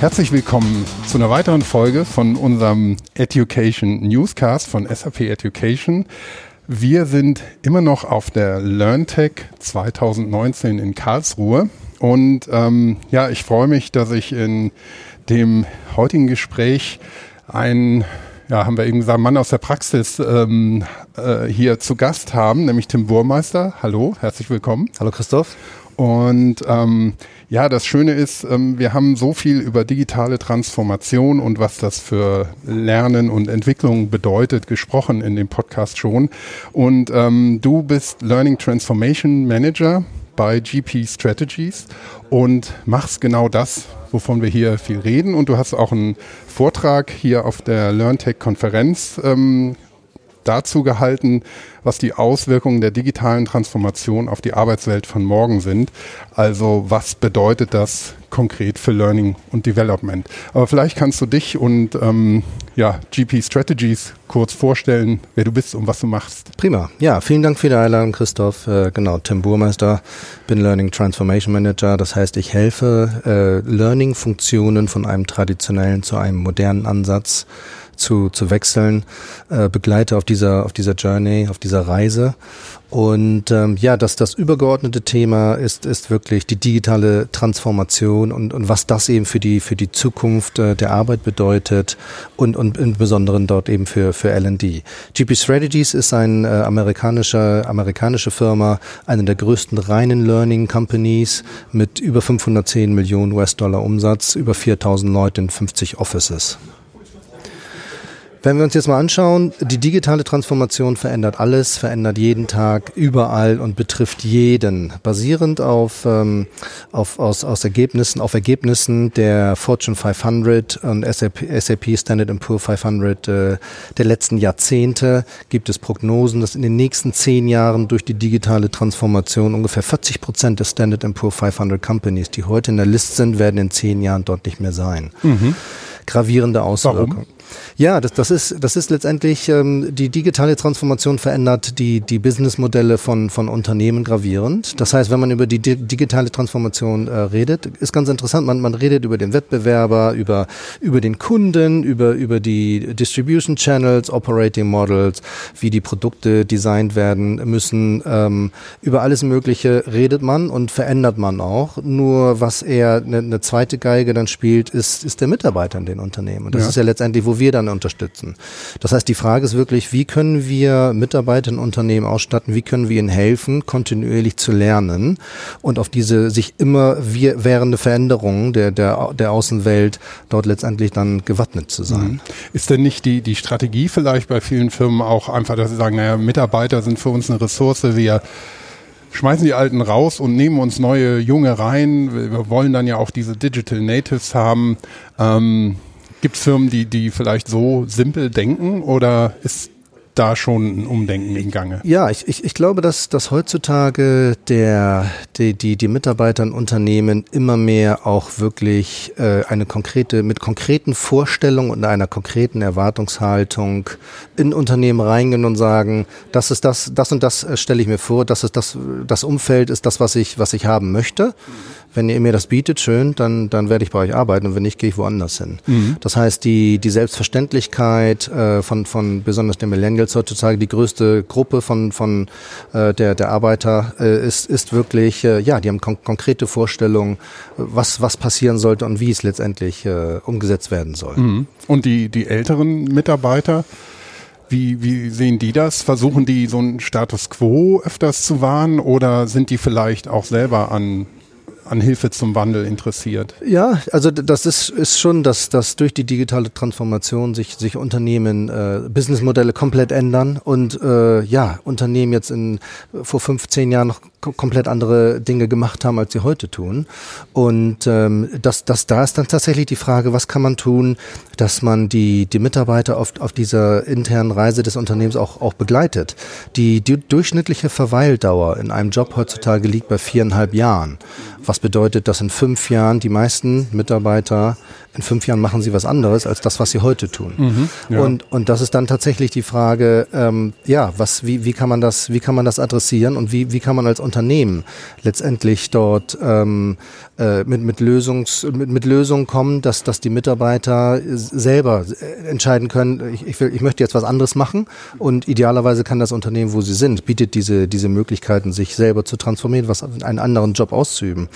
Herzlich willkommen zu einer weiteren Folge von unserem Education Newscast von SAP Education. Wir sind immer noch auf der LearnTech 2019 in Karlsruhe und ähm, ja, ich freue mich, dass ich in dem heutigen Gespräch einen ja, haben wir eben gesagt, Mann aus der Praxis ähm, äh, hier zu Gast haben, nämlich Tim Burmeister. Hallo, herzlich willkommen. Hallo Christoph. Und ähm, ja, das Schöne ist, ähm, wir haben so viel über digitale Transformation und was das für Lernen und Entwicklung bedeutet gesprochen in dem Podcast schon. Und ähm, du bist Learning Transformation Manager bei GP Strategies und machst genau das, wovon wir hier viel reden. Und du hast auch einen Vortrag hier auf der LearnTech-Konferenz ähm, dazu gehalten, was die Auswirkungen der digitalen Transformation auf die Arbeitswelt von morgen sind. Also was bedeutet das konkret für Learning und Development? Aber vielleicht kannst du dich und ähm, ja, GP Strategies kurz vorstellen, wer du bist und was du machst. Prima. Ja, vielen Dank für die Einladung, Christoph. Äh, genau, Tim Burmeister, bin Learning Transformation Manager. Das heißt, ich helfe äh, Learning-Funktionen von einem traditionellen zu einem modernen Ansatz zu, zu wechseln, äh, begleite auf dieser, auf dieser Journey, auf dieser Reise. Und ähm, ja, das, das übergeordnete Thema ist, ist wirklich die digitale Transformation und, und was das eben für die, für die Zukunft äh, der Arbeit bedeutet und, und im Besonderen dort eben für, für L&D. GP Strategies ist ein äh, amerikanischer, amerikanische Firma, eine der größten reinen Learning Companies mit über 510 Millionen US-Dollar Umsatz, über 4000 Leute in 50 Offices. Wenn wir uns jetzt mal anschauen, die digitale Transformation verändert alles, verändert jeden Tag, überall und betrifft jeden. Basierend auf, ähm, auf aus, aus Ergebnissen, auf Ergebnissen der Fortune 500 und SAP, SAP Standard Poor 500 äh, der letzten Jahrzehnte gibt es Prognosen, dass in den nächsten zehn Jahren durch die digitale Transformation ungefähr 40 Prozent der Standard Poor 500 Companies, die heute in der List sind, werden in zehn Jahren dort nicht mehr sein. Mhm. Gravierende Auswirkungen. Warum? Ja, das, das, ist, das ist letztendlich, ähm, die digitale Transformation verändert die, die Businessmodelle von, von Unternehmen gravierend. Das heißt, wenn man über die di digitale Transformation äh, redet, ist ganz interessant, man, man redet über den Wettbewerber, über, über den Kunden, über, über die Distribution Channels, Operating Models, wie die Produkte designt werden müssen. Ähm, über alles Mögliche redet man und verändert man auch. Nur was eher eine, eine zweite Geige dann spielt, ist, ist der Mitarbeiter in den Unternehmen. Und das ja. ist ja letztendlich, wo wir dann unterstützen. Das heißt, die Frage ist wirklich, wie können wir Mitarbeiter in Unternehmen ausstatten, wie können wir ihnen helfen, kontinuierlich zu lernen und auf diese sich immer währende Veränderungen der, der, der Außenwelt dort letztendlich dann gewappnet zu sein. Mhm. Ist denn nicht die, die Strategie vielleicht bei vielen Firmen auch einfach, dass sie sagen, naja, Mitarbeiter sind für uns eine Ressource, wir schmeißen die Alten raus und nehmen uns neue Junge rein. Wir wollen dann ja auch diese Digital Natives haben. Ähm, Gibt es Firmen, die, die vielleicht so simpel denken oder ist da schon ein Umdenken im Gange? Ja, ich, ich, ich glaube, dass, dass heutzutage der, die, die, die Mitarbeiter in Unternehmen immer mehr auch wirklich äh, eine konkrete, mit konkreten Vorstellungen und einer konkreten Erwartungshaltung in Unternehmen reingehen und sagen, das ist das, das und das äh, stelle ich mir vor, das ist das, das Umfeld ist das, was ich, was ich haben möchte. Mhm wenn ihr mir das bietet, schön, dann, dann werde ich bei euch arbeiten und wenn nicht, gehe ich woanders hin. Mhm. Das heißt, die, die Selbstverständlichkeit äh, von, von besonders den Millennials heutzutage, die größte Gruppe von, von äh, der, der Arbeiter äh, ist, ist wirklich, äh, ja, die haben kon konkrete Vorstellungen, was, was passieren sollte und wie es letztendlich äh, umgesetzt werden soll. Mhm. Und die, die älteren Mitarbeiter, wie, wie sehen die das? Versuchen die so einen Status quo öfters zu wahren oder sind die vielleicht auch selber an an Hilfe zum Wandel interessiert. Ja, also das ist, ist schon, dass, dass durch die digitale Transformation sich, sich Unternehmen, äh, Businessmodelle komplett ändern und äh, ja, Unternehmen jetzt in vor 15 Jahren noch komplett andere Dinge gemacht haben, als sie heute tun. Und ähm, das, das, da ist dann tatsächlich die Frage, was kann man tun, dass man die, die Mitarbeiter auf, auf dieser internen Reise des Unternehmens auch, auch begleitet. Die, die durchschnittliche Verweildauer in einem Job heutzutage liegt bei viereinhalb Jahren. Was bedeutet, dass in fünf Jahren die meisten Mitarbeiter in fünf Jahren machen sie was anderes als das, was sie heute tun. Mhm, ja. Und, und das ist dann tatsächlich die Frage, ähm, ja, was, wie, wie kann man das, wie kann man das adressieren und wie, wie kann man als Unternehmen letztendlich dort ähm, äh, mit, mit, Lösungs, mit, mit Lösungen kommen, dass, dass die Mitarbeiter selber äh, entscheiden können, ich, ich, will, ich möchte jetzt was anderes machen und idealerweise kann das Unternehmen, wo sie sind, bietet diese, diese Möglichkeiten, sich selber zu transformieren, was einen anderen Job auszuüben.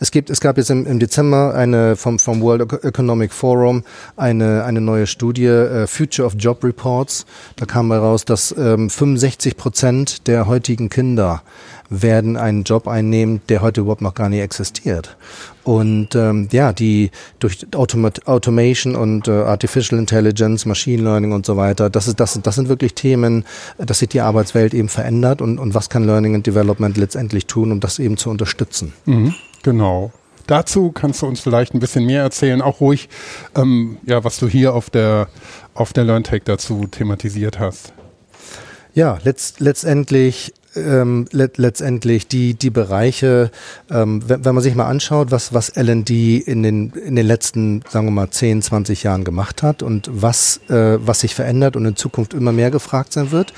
Es gibt, es gab jetzt im, im Dezember eine vom, vom World Economic Forum eine, eine neue Studie, äh, Future of Job Reports. Da kam heraus, dass ähm, 65 Prozent der heutigen Kinder werden einen Job einnehmen, der heute überhaupt noch gar nicht existiert. Und ähm, ja, die durch Automat Automation und äh, Artificial Intelligence, Machine Learning und so weiter, das ist das, das sind wirklich Themen, das sich die Arbeitswelt eben verändert und, und was kann Learning and Development letztendlich tun, um das eben zu unterstützen. Mhm, genau. Dazu kannst du uns vielleicht ein bisschen mehr erzählen, auch ruhig, ähm, ja, was du hier auf der auf der LearnTech dazu thematisiert hast. Ja, letzt, letztendlich ähm, let letztendlich die, die Bereiche, ähm, wenn, wenn man sich mal anschaut, was, was LND in den, in den letzten, sagen wir mal, 10, 20 Jahren gemacht hat und was, äh, was sich verändert und in Zukunft immer mehr gefragt sein wird.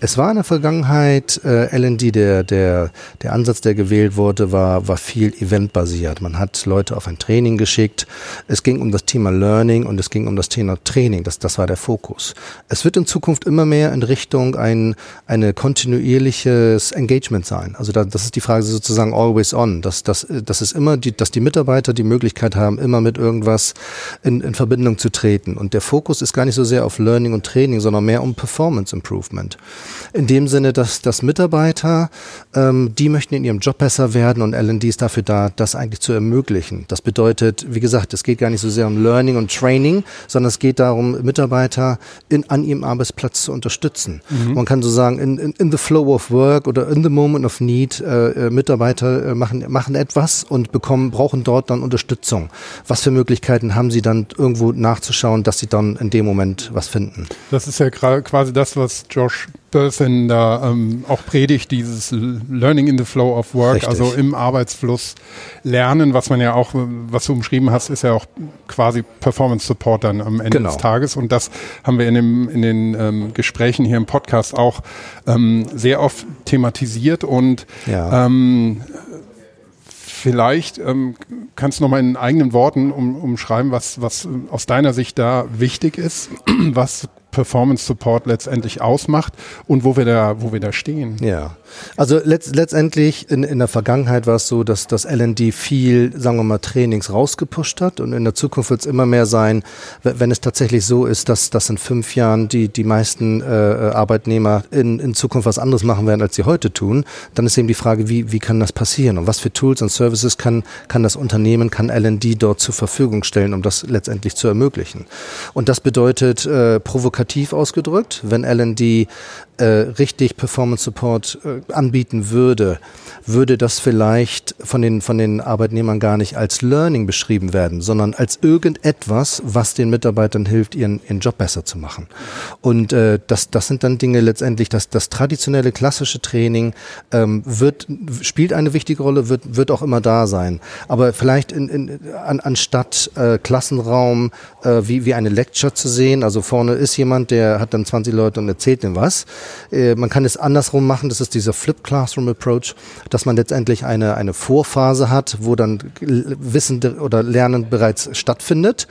Es war in der Vergangenheit äh, LND, der, der, der Ansatz, der gewählt wurde, war, war viel eventbasiert. Man hat Leute auf ein Training geschickt. Es ging um das Thema Learning und es ging um das Thema Training. Das, das war der Fokus. Es wird in Zukunft immer mehr in Richtung ein, eine kontinuierliche das Engagement sein. Also da, das ist die Frage sozusagen always on, dass, dass, dass es immer die, dass die Mitarbeiter die Möglichkeit haben, immer mit irgendwas in, in Verbindung zu treten. Und der Fokus ist gar nicht so sehr auf Learning und Training, sondern mehr um Performance Improvement. In dem Sinne, dass, dass Mitarbeiter, ähm, die möchten in ihrem Job besser werden und L&D ist dafür da, das eigentlich zu ermöglichen. Das bedeutet, wie gesagt, es geht gar nicht so sehr um Learning und Training, sondern es geht darum, Mitarbeiter in, an ihrem Arbeitsplatz zu unterstützen. Mhm. Man kann so sagen, in, in, in the flow of work Work oder in the moment of need äh, äh, Mitarbeiter äh, machen, machen etwas und bekommen, brauchen dort dann Unterstützung. Was für Möglichkeiten haben sie dann irgendwo nachzuschauen, dass sie dann in dem Moment was finden? Das ist ja quasi das, was Josh Börsen da ähm, auch predigt, dieses Learning in the Flow of Work, Richtig. also im Arbeitsfluss lernen, was man ja auch, was du umschrieben hast, ist ja auch quasi Performance Support dann am Ende genau. des Tages. Und das haben wir in, dem, in den ähm, Gesprächen hier im Podcast auch ähm, sehr oft thematisiert und ja. ähm, Vielleicht ähm, kannst du noch mal in eigenen Worten um, umschreiben, was, was aus deiner Sicht da wichtig ist, was Performance Support letztendlich ausmacht und wo wir da, wo wir da stehen. Ja, also letzt, letztendlich in, in der Vergangenheit war es so, dass das LND viel, sagen wir mal, Trainings rausgepusht hat. Und in der Zukunft wird es immer mehr sein, wenn es tatsächlich so ist, dass, dass in fünf Jahren die, die meisten äh, Arbeitnehmer in, in Zukunft was anderes machen werden, als sie heute tun, dann ist eben die Frage, wie, wie kann das passieren? Und was für Tools und Services kann, kann das Unternehmen, kann LND dort zur Verfügung stellen, um das letztendlich zu ermöglichen. Und das bedeutet äh, provokativ ausgedrückt, wenn LND äh, richtig Performance Support äh, anbieten würde, würde das vielleicht von den, von den Arbeitnehmern gar nicht als Learning beschrieben werden, sondern als irgendetwas, was den Mitarbeitern hilft, ihren, ihren Job besser zu machen. Und äh, das, das sind dann Dinge letztendlich, dass das traditionelle klassische Training ähm, wird, spielt eine wichtige Rolle, wird, wird auch immer da sein. Aber vielleicht in, in, an, anstatt äh, Klassenraum äh, wie, wie eine Lecture zu sehen, also vorne ist jemand, der hat dann 20 Leute und erzählt dem was, äh, man kann es andersrum machen, das ist dieser Flip Classroom Approach, dass man letztendlich eine, eine Vorphase hat, wo dann Wissen oder Lernen bereits stattfindet.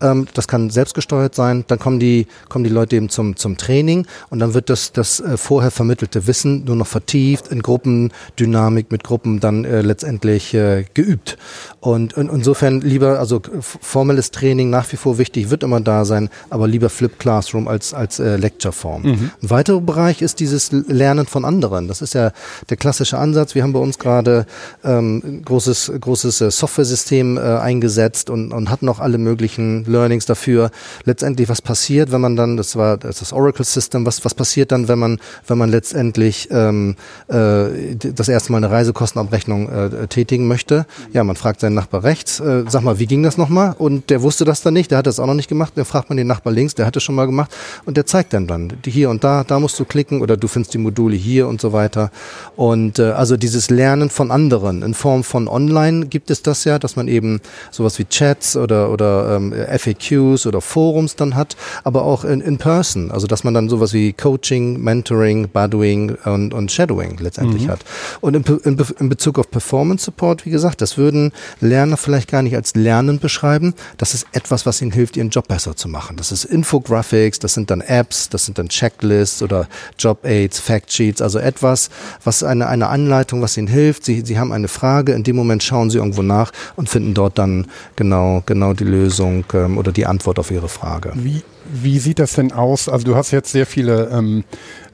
Ähm, das kann selbstgesteuert sein, dann kommen die, kommen die Leute eben zum, zum Training und dann wird das, das äh, vorher vermittelte Wissen nur noch vertieft in Gruppendynamik mit Gruppen dann äh, letztendlich äh, geübt. Und, und insofern lieber, also formelles Training nach wie vor wichtig, wird immer da sein, aber lieber Flip Classroom als, als äh, Lecture-Form. Mhm. Ein weiterer Bereich ist dieses Lernen von anderen. Das ist ja der klassische Ansatz. Wir haben bei uns gerade ähm, großes, großes äh, Software-System äh, eingesetzt und, und hatten auch alle möglichen Learnings dafür. Letztendlich, was passiert, wenn man dann, das war das, das Oracle System, was, was passiert dann, wenn man, wenn man letztendlich ähm, äh, das erste Mal eine Reisekostenabrechnung äh, tätigen möchte? Ja, man fragt seinen Nachbar rechts, äh, sag mal, wie ging das nochmal? Und der wusste das dann nicht, der hat das auch noch nicht gemacht. Dann fragt man den Nachbar links, der hat es schon mal gemacht und der zeigt dann dann, hier und da, da musst du klicken oder du findest die Module hier und so weiter. Und äh, also dieses Lernen von anderen in Form von Online gibt es das ja, dass man eben sowas wie Chats oder, oder ähm, FAQs oder Forums dann hat, aber auch in, in Person. Also dass man dann sowas wie Coaching, Mentoring, Budwing und, und Shadowing letztendlich mhm. hat. Und in, in, in Bezug auf Performance Support, wie gesagt, das würden Lerner vielleicht gar nicht als Lernen beschreiben. Das ist etwas, was ihnen hilft, ihren Job besser zu machen. Das ist Infographics, das sind dann Apps, das sind dann Checklists oder Job Aids, Factsheets, also etwas, was eine, eine Anleitung, was ihnen hilft. Sie, sie haben eine Frage, in dem Moment schauen sie irgendwo nach und finden dort dann genau, genau die Lösung ähm, oder die Antwort auf ihre Frage. Wie, wie sieht das denn aus? Also du hast jetzt sehr viele ähm,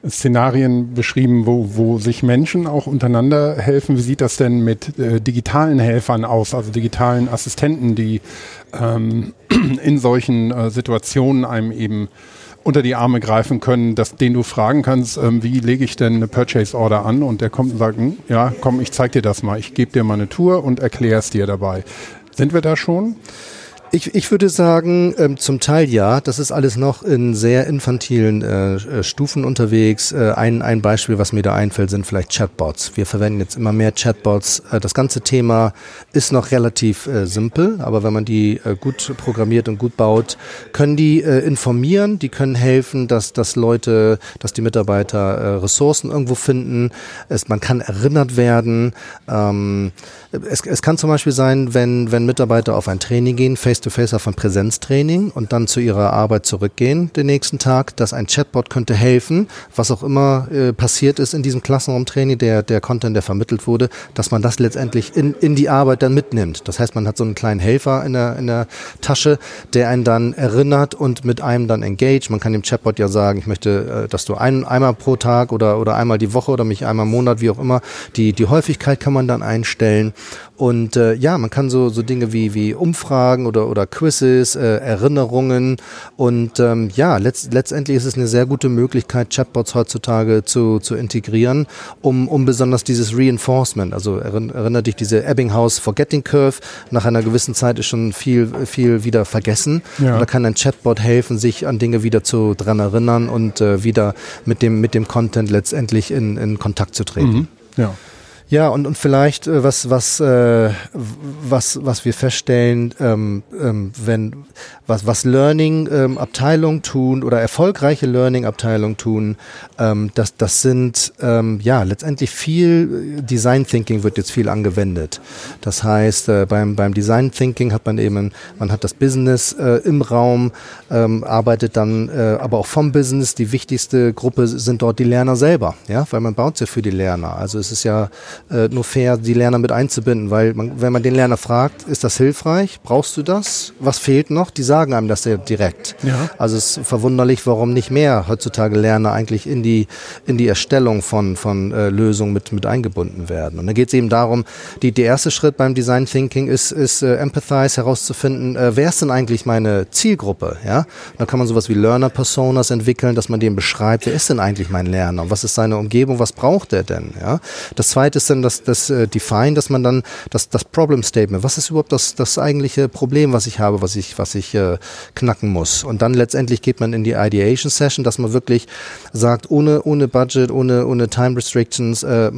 Szenarien beschrieben, wo, wo sich Menschen auch untereinander helfen. Wie sieht das denn mit äh, digitalen Helfern aus, also digitalen Assistenten, die ähm, in solchen äh, Situationen einem eben unter die Arme greifen können, dass, den du fragen kannst, ähm, wie lege ich denn eine Purchase Order an und der kommt und sagt, hm, ja, komm, ich zeig dir das mal, ich gebe dir mal eine Tour und erkläre es dir dabei. Sind wir da schon? Ich, ich würde sagen, ähm, zum Teil ja. Das ist alles noch in sehr infantilen äh, äh, Stufen unterwegs. Äh, ein, ein Beispiel, was mir da einfällt, sind vielleicht Chatbots. Wir verwenden jetzt immer mehr Chatbots. Äh, das ganze Thema ist noch relativ äh, simpel, aber wenn man die äh, gut programmiert und gut baut, können die äh, informieren, die können helfen, dass, dass Leute, dass die Mitarbeiter äh, Ressourcen irgendwo finden. Es, man kann erinnert werden. Ähm, es, es kann zum Beispiel sein, wenn, wenn Mitarbeiter auf ein Training gehen, face-to-face -face auf ein Präsenztraining und dann zu ihrer Arbeit zurückgehen den nächsten Tag, dass ein Chatbot könnte helfen, was auch immer äh, passiert ist in diesem Klassenraumtraining, der, der Content, der vermittelt wurde, dass man das letztendlich in, in die Arbeit dann mitnimmt. Das heißt, man hat so einen kleinen Helfer in der, in der Tasche, der einen dann erinnert und mit einem dann engage. Man kann dem Chatbot ja sagen, ich möchte, äh, dass du ein, einmal pro Tag oder, oder einmal die Woche oder mich einmal im Monat, wie auch immer, die, die Häufigkeit kann man dann einstellen und äh, ja, man kann so, so Dinge wie, wie Umfragen oder, oder Quizzes, äh, Erinnerungen und ähm, ja, letzt, letztendlich ist es eine sehr gute Möglichkeit, Chatbots heutzutage zu, zu integrieren, um, um besonders dieses Reinforcement, also erinnert dich diese Ebbinghaus Forgetting Curve, nach einer gewissen Zeit ist schon viel, viel wieder vergessen. Ja. Und da kann ein Chatbot helfen, sich an Dinge wieder zu dran erinnern und äh, wieder mit dem, mit dem Content letztendlich in, in Kontakt zu treten. Mhm. Ja. Ja, und, und vielleicht äh, was, was, äh, was, was wir feststellen, ähm, ähm, wenn was, was Learning-Abteilungen ähm, tun oder erfolgreiche Learning-Abteilungen tun, ähm, das, das sind ähm, ja letztendlich viel äh, Design Thinking wird jetzt viel angewendet. Das heißt, äh, beim, beim Design Thinking hat man eben, man hat das Business äh, im Raum, ähm, arbeitet dann äh, aber auch vom Business. Die wichtigste Gruppe sind dort die Lerner selber, ja, weil man baut ja für die Lerner. Also es ist ja äh, nur fair, die Lerner mit einzubinden, weil man, wenn man den Lerner fragt, ist das hilfreich? Brauchst du das? Was fehlt noch? Die sagen einem das ja direkt. Ja. Also es ist verwunderlich, warum nicht mehr heutzutage Lerner eigentlich in die, in die Erstellung von, von äh, Lösungen mit, mit eingebunden werden. Und da geht es eben darum, die, der erste Schritt beim Design Thinking ist, ist äh, Empathize herauszufinden, äh, wer ist denn eigentlich meine Zielgruppe? Ja? Da kann man sowas wie Learner Personas entwickeln, dass man dem beschreibt, wer ist denn eigentlich mein Lerner? Was ist seine Umgebung? Was braucht er denn? Ja? Das zweite ist dann das, das äh, Define, dass man dann das, das Problem Statement, was ist überhaupt das, das eigentliche Problem, was ich habe, was ich, was ich äh, knacken muss. Und dann letztendlich geht man in die Ideation Session, dass man wirklich sagt, ohne, ohne Budget, ohne, ohne Time Restrictions, äh,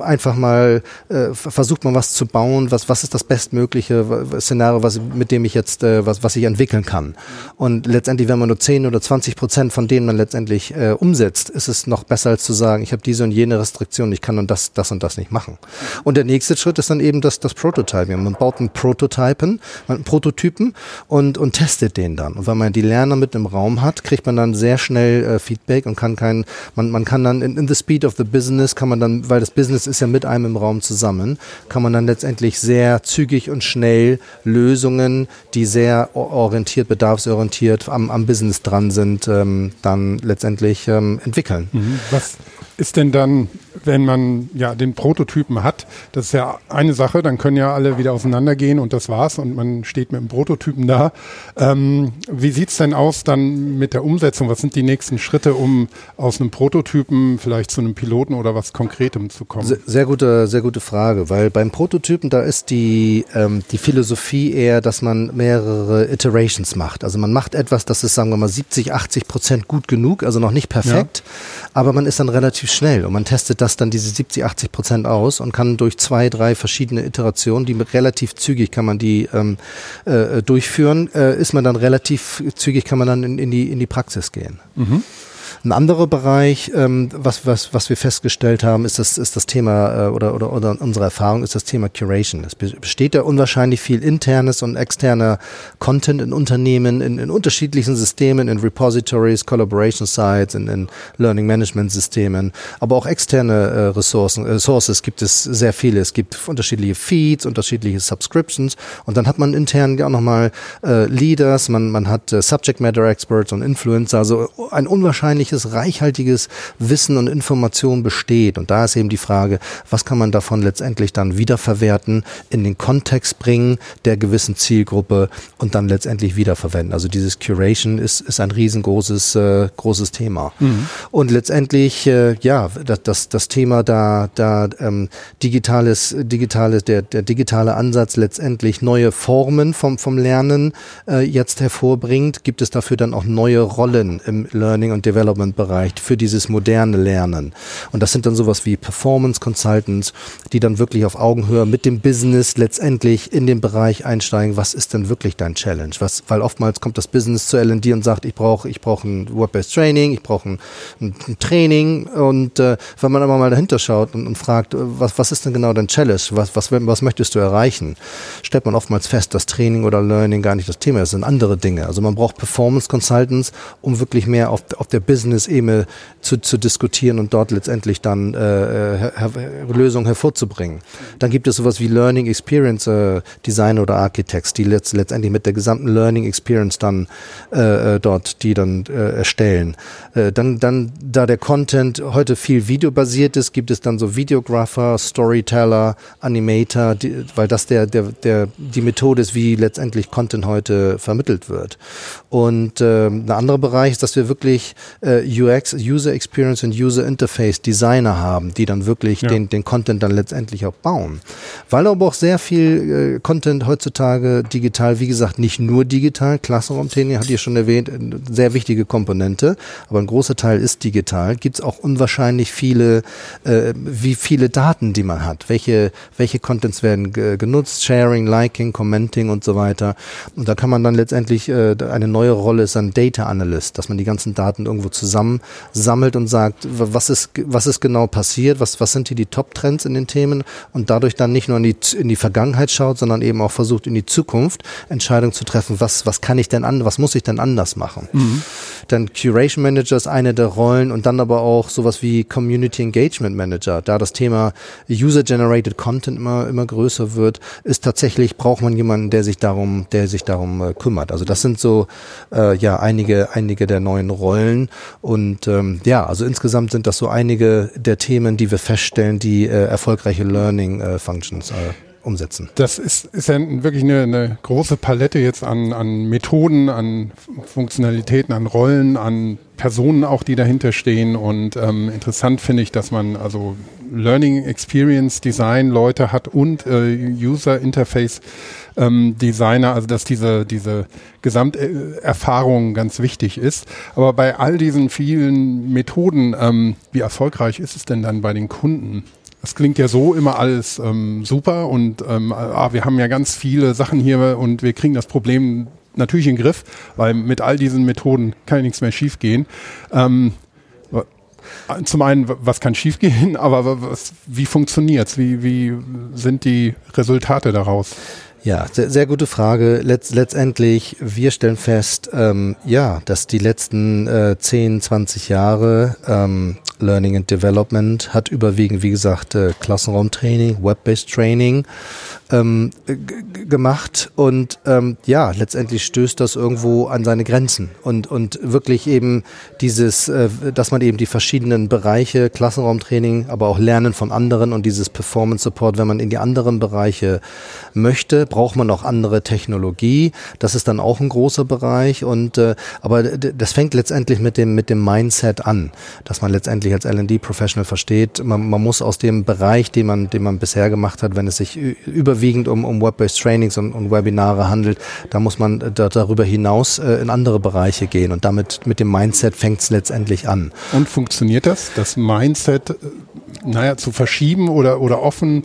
einfach mal äh, versucht man was zu bauen, was, was ist das bestmögliche Szenario, was, mit dem ich jetzt, äh, was, was ich entwickeln kann. Und letztendlich, wenn man nur 10 oder 20 Prozent von denen man letztendlich äh, umsetzt, ist es noch besser als zu sagen, ich habe diese und jene Restriktion, ich kann und das, das und das nicht machen machen. Und der nächste Schritt ist dann eben das, das Prototyping. Man baut einen Prototypen, einen Prototypen und, und testet den dann. Und wenn man die Lerner mit im Raum hat, kriegt man dann sehr schnell äh, Feedback und kann kein, man, man kann dann in, in the speed of the business kann man dann, weil das Business ist ja mit einem im Raum zusammen, kann man dann letztendlich sehr zügig und schnell Lösungen, die sehr orientiert, bedarfsorientiert am, am Business dran sind, ähm, dann letztendlich ähm, entwickeln. Mhm. Was ist denn dann, wenn man ja den Prototypen Prototypen hat, das ist ja eine Sache, dann können ja alle wieder auseinandergehen und das war's und man steht mit dem Prototypen da. Ähm, wie sieht's denn aus dann mit der Umsetzung? Was sind die nächsten Schritte, um aus einem Prototypen vielleicht zu einem Piloten oder was Konkretem zu kommen? Sehr, sehr gute, sehr gute Frage, weil beim Prototypen da ist die, ähm, die Philosophie eher, dass man mehrere Iterations macht. Also man macht etwas, das ist, sagen wir mal, 70, 80 Prozent gut genug, also noch nicht perfekt, ja. aber man ist dann relativ schnell und man testet das dann diese 70, 80 Prozent aus und kann durch zwei, drei verschiedene Iterationen, die relativ zügig kann man die ähm, äh, durchführen, äh, ist man dann relativ zügig, kann man dann in, in, die, in die Praxis gehen. Mhm. Ein anderer Bereich, ähm, was, was, was wir festgestellt haben, ist das, ist das Thema äh, oder, oder, oder unsere Erfahrung ist das Thema Curation. Es besteht ja unwahrscheinlich viel internes und externer Content in Unternehmen, in, in unterschiedlichen Systemen, in Repositories, Collaboration Sites, in, in Learning Management Systemen, aber auch externe äh, Ressourcen, äh, Sources gibt es sehr viele. Es gibt unterschiedliche Feeds, unterschiedliche Subscriptions und dann hat man intern auch nochmal äh, Leaders, man, man hat äh, Subject Matter Experts und Influencer, also ein unwahrscheinliches unglaubliches, reichhaltiges Wissen und Information besteht. Und da ist eben die Frage, was kann man davon letztendlich dann wiederverwerten, in den Kontext bringen der gewissen Zielgruppe und dann letztendlich wiederverwenden. Also dieses Curation ist, ist ein riesengroßes äh, großes Thema. Mhm. Und letztendlich, äh, ja, das, das, das Thema da, da ähm, digitales, digitales, der, der digitale Ansatz letztendlich neue Formen vom, vom Lernen äh, jetzt hervorbringt, gibt es dafür dann auch neue Rollen im Learning und Development Development-Bereich für dieses moderne Lernen. Und das sind dann sowas wie Performance Consultants, die dann wirklich auf Augenhöhe mit dem Business letztendlich in den Bereich einsteigen. Was ist denn wirklich dein Challenge? Was, weil oftmals kommt das Business zu L&D und sagt, ich brauche, ich brauche ein Web-based Training, ich brauche ein, ein, Training. Und äh, wenn man aber mal dahinter schaut und, und fragt, was, was ist denn genau dein Challenge? Was, was, was möchtest du erreichen? Stellt man oftmals fest, dass Training oder Learning gar nicht das Thema ist, das sind andere Dinge. Also man braucht Performance Consultants, um wirklich mehr auf, auf der Business Business-Ebene zu, zu diskutieren und dort letztendlich dann äh her Lösungen hervorzubringen. Dann gibt es sowas wie Learning Experience äh, Design oder Architects, die letzt, letztendlich mit der gesamten Learning Experience dann äh, äh, dort die dann äh, erstellen. Äh, dann, dann, da der Content heute viel videobasiert ist, gibt es dann so Videographer, Storyteller, Animator, die, weil das der, der, der, die Methode ist, wie letztendlich Content heute vermittelt wird. Und äh, ein anderer Bereich ist, dass wir wirklich äh, UX, User Experience und User Interface Designer haben, die dann wirklich ja. den, den Content dann letztendlich auch bauen. Weil aber auch sehr viel äh, Content heutzutage digital, wie gesagt, nicht nur digital, Klassenraumtraining hat ihr schon erwähnt, eine sehr wichtige Komponente, aber ein großer Teil ist digital, gibt es auch unwahrscheinlich viele, äh, wie viele Daten, die man hat, welche, welche Contents werden genutzt, Sharing, Liking, Commenting und so weiter. Und da kann man dann letztendlich, äh, eine neue Rolle ist ein Data Analyst, dass man die ganzen Daten irgendwo zusammen zusammensammelt und sagt, was ist, was ist genau passiert, was, was sind hier die Top-Trends in den Themen und dadurch dann nicht nur in die, in die Vergangenheit schaut, sondern eben auch versucht, in die Zukunft Entscheidungen zu treffen, was, was kann ich denn an, was muss ich denn anders machen. Mhm. Dann Curation Manager ist eine der Rollen und dann aber auch sowas wie Community Engagement Manager. Da das Thema User-Generated Content immer, immer größer wird, ist tatsächlich, braucht man jemanden, der sich darum, der sich darum äh, kümmert. Also das sind so, äh, ja, einige, einige der neuen Rollen und ähm, ja, also insgesamt sind das so einige der Themen, die wir feststellen, die äh, erfolgreiche Learning äh, Functions äh, umsetzen. Das ist, ist ja wirklich eine, eine große Palette jetzt an, an Methoden, an Funktionalitäten, an Rollen, an Personen auch, die dahinter stehen. Und ähm, interessant finde ich, dass man also Learning Experience Design Leute hat und äh, User Interface ähm, Designer, also dass diese, diese Gesamterfahrung ganz wichtig ist. Aber bei all diesen vielen Methoden, ähm, wie erfolgreich ist es denn dann bei den Kunden? Das klingt ja so immer alles ähm, super und ähm, ah, wir haben ja ganz viele Sachen hier und wir kriegen das Problem natürlich in den Griff, weil mit all diesen Methoden kann ja nichts mehr schiefgehen. Ähm, zum einen, was kann schiefgehen, aber was, wie funktioniert's? Wie, wie sind die Resultate daraus? Ja, sehr, sehr gute Frage. Letz, letztendlich, wir stellen fest, ähm, ja, dass die letzten äh, 10, 20 Jahre ähm, Learning and Development hat überwiegend, wie gesagt, äh, Klassenraumtraining, Web-based Training ähm, gemacht und ähm, ja, letztendlich stößt das irgendwo an seine Grenzen und, und wirklich eben dieses, äh, dass man eben die verschiedenen Bereiche, Klassenraumtraining, aber auch Lernen von anderen und dieses Performance Support, wenn man in die anderen Bereiche möchte, braucht man auch andere Technologie. Das ist dann auch ein großer Bereich und äh, aber das fängt letztendlich mit dem mit dem Mindset an, dass man letztendlich als L&D Professional versteht, man, man muss aus dem Bereich, den man den man bisher gemacht hat, wenn es sich überwiegend um, um Web-based Trainings und, und, Webinare handelt, da muss man da, darüber hinaus äh, in andere Bereiche gehen und damit mit dem Mindset fängt es letztendlich an. Und funktioniert das, das Mindset, äh, naja, zu verschieben oder oder offen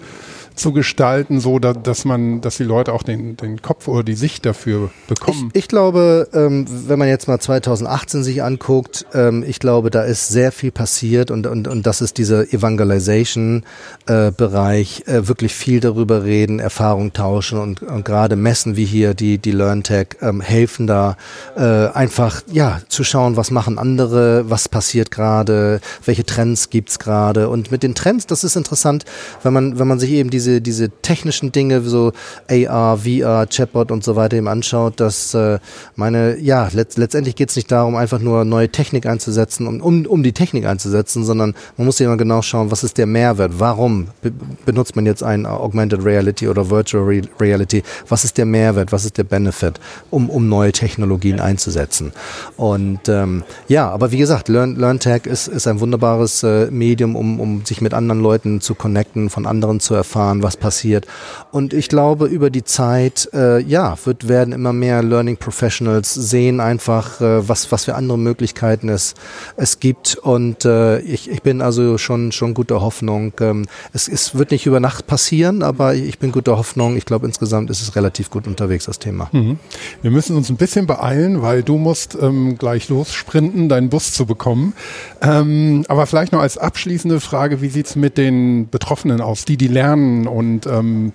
zu gestalten, so da, dass man, dass die Leute auch den, den Kopf oder die Sicht dafür bekommen? Ich, ich glaube, ähm, wenn man jetzt mal 2018 sich anguckt, ähm, ich glaube, da ist sehr viel passiert und, und, und das ist dieser Evangelization-Bereich, äh, äh, wirklich viel darüber reden, Erfahrung tauschen und, und gerade Messen wie hier, die, die LearnTech, ähm, helfen da äh, einfach, ja, zu schauen, was machen andere, was passiert gerade, welche Trends gibt's gerade und mit den Trends, das ist interessant, wenn man, wenn man sich eben diese diese, diese technischen Dinge, so AR, VR, Chatbot und so weiter eben anschaut, dass äh, meine, ja, letzt, letztendlich geht es nicht darum, einfach nur neue Technik einzusetzen, um, um, um die Technik einzusetzen, sondern man muss immer genau schauen, was ist der Mehrwert, warum be benutzt man jetzt ein Augmented Reality oder Virtual Re Reality, was ist der Mehrwert, was ist der Benefit, um, um neue Technologien einzusetzen. Und ähm, ja, aber wie gesagt, Learn, LearnTech ist, ist ein wunderbares äh, Medium, um, um sich mit anderen Leuten zu connecten, von anderen zu erfahren, was passiert. Und ich glaube, über die Zeit, äh, ja, wird, werden immer mehr Learning Professionals sehen einfach, äh, was, was für andere Möglichkeiten es, es gibt. Und äh, ich, ich bin also schon, schon guter Hoffnung. Ähm, es, es wird nicht über Nacht passieren, aber ich bin guter Hoffnung. Ich glaube, insgesamt ist es relativ gut unterwegs, das Thema. Mhm. Wir müssen uns ein bisschen beeilen, weil du musst ähm, gleich lossprinten, deinen Bus zu bekommen. Ähm, aber vielleicht noch als abschließende Frage, wie sieht's mit den Betroffenen aus, die die lernen und ähm,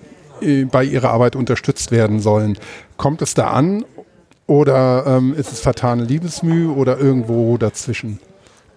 bei ihrer Arbeit unterstützt werden sollen. Kommt es da an oder ähm, ist es vertane Liebesmühe oder irgendwo dazwischen?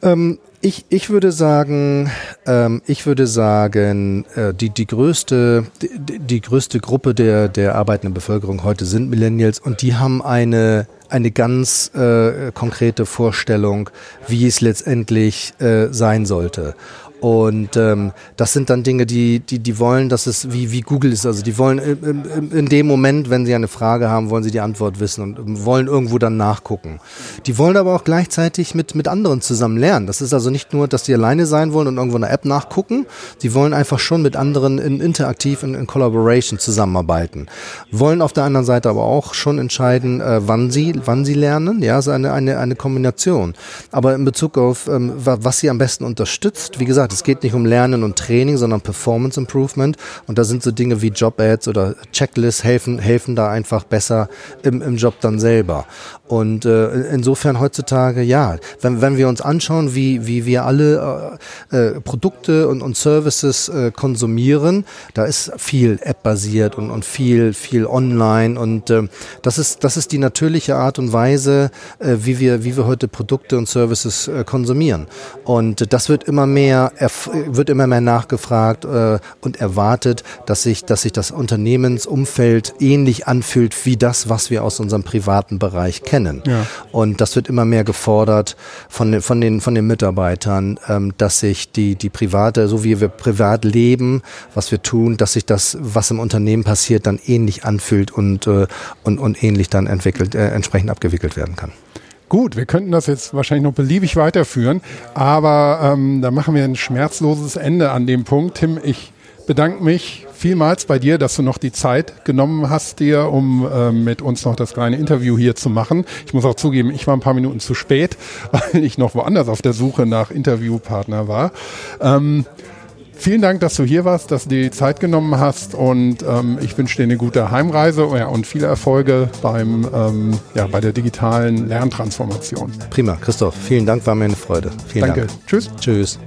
Ähm, ich, ich würde sagen, ähm, ich würde sagen, äh, die, die größte, die, die größte Gruppe der, der arbeitenden Bevölkerung heute sind Millennials und die haben eine, eine ganz äh, konkrete Vorstellung, wie es letztendlich äh, sein sollte. Und ähm, das sind dann Dinge, die, die, die wollen, dass es wie, wie Google ist. Also die wollen in, in dem Moment, wenn sie eine Frage haben, wollen sie die Antwort wissen und wollen irgendwo dann nachgucken. Die wollen aber auch gleichzeitig mit, mit anderen zusammen lernen. Das ist also nicht nur, dass sie alleine sein wollen und irgendwo eine App nachgucken. Sie wollen einfach schon mit anderen in interaktiv, in, in Collaboration zusammenarbeiten. Wollen auf der anderen Seite aber auch schon entscheiden, äh, wann sie, wann sie lernen. Ja, so eine, eine, eine Kombination. Aber in Bezug auf, ähm, was sie am besten unterstützt, wie gesagt, gesagt, es geht nicht um Lernen und Training, sondern Performance Improvement. Und da sind so Dinge wie Job-Ads oder Checklists helfen, helfen da einfach besser im, im Job dann selber. Und äh, insofern heutzutage, ja, wenn, wenn wir uns anschauen, wie, wie wir alle äh, äh, Produkte und, und Services äh, konsumieren, da ist viel App-basiert und, und viel, viel online. Und äh, das, ist, das ist die natürliche Art und Weise, äh, wie, wir, wie wir heute Produkte und Services äh, konsumieren. Und das wird immer mehr, wird immer mehr nachgefragt äh, und erwartet, dass sich, dass sich das Unternehmensumfeld ähnlich anfühlt wie das, was wir aus unserem privaten Bereich kennen kennen. Ja. Und das wird immer mehr gefordert von, den, von, den, von den Mitarbeitern, ähm, dass sich die, die private, so wie wir privat leben, was wir tun, dass sich das, was im Unternehmen passiert, dann ähnlich anfühlt und, äh, und, und ähnlich dann entwickelt, äh, entsprechend abgewickelt werden kann. Gut, wir könnten das jetzt wahrscheinlich noch beliebig weiterführen, aber ähm, da machen wir ein schmerzloses Ende an dem Punkt. Tim, ich bedanke mich vielmals bei dir, dass du noch die Zeit genommen hast, dir, um äh, mit uns noch das kleine Interview hier zu machen. Ich muss auch zugeben, ich war ein paar Minuten zu spät, weil ich noch woanders auf der Suche nach Interviewpartner war. Ähm, vielen Dank, dass du hier warst, dass du die Zeit genommen hast und ähm, ich wünsche dir eine gute Heimreise und viele Erfolge beim, ähm, ja, bei der digitalen Lerntransformation. Prima, Christoph, vielen Dank, war mir eine Freude. Vielen Danke. Dank. Tschüss. Tschüss.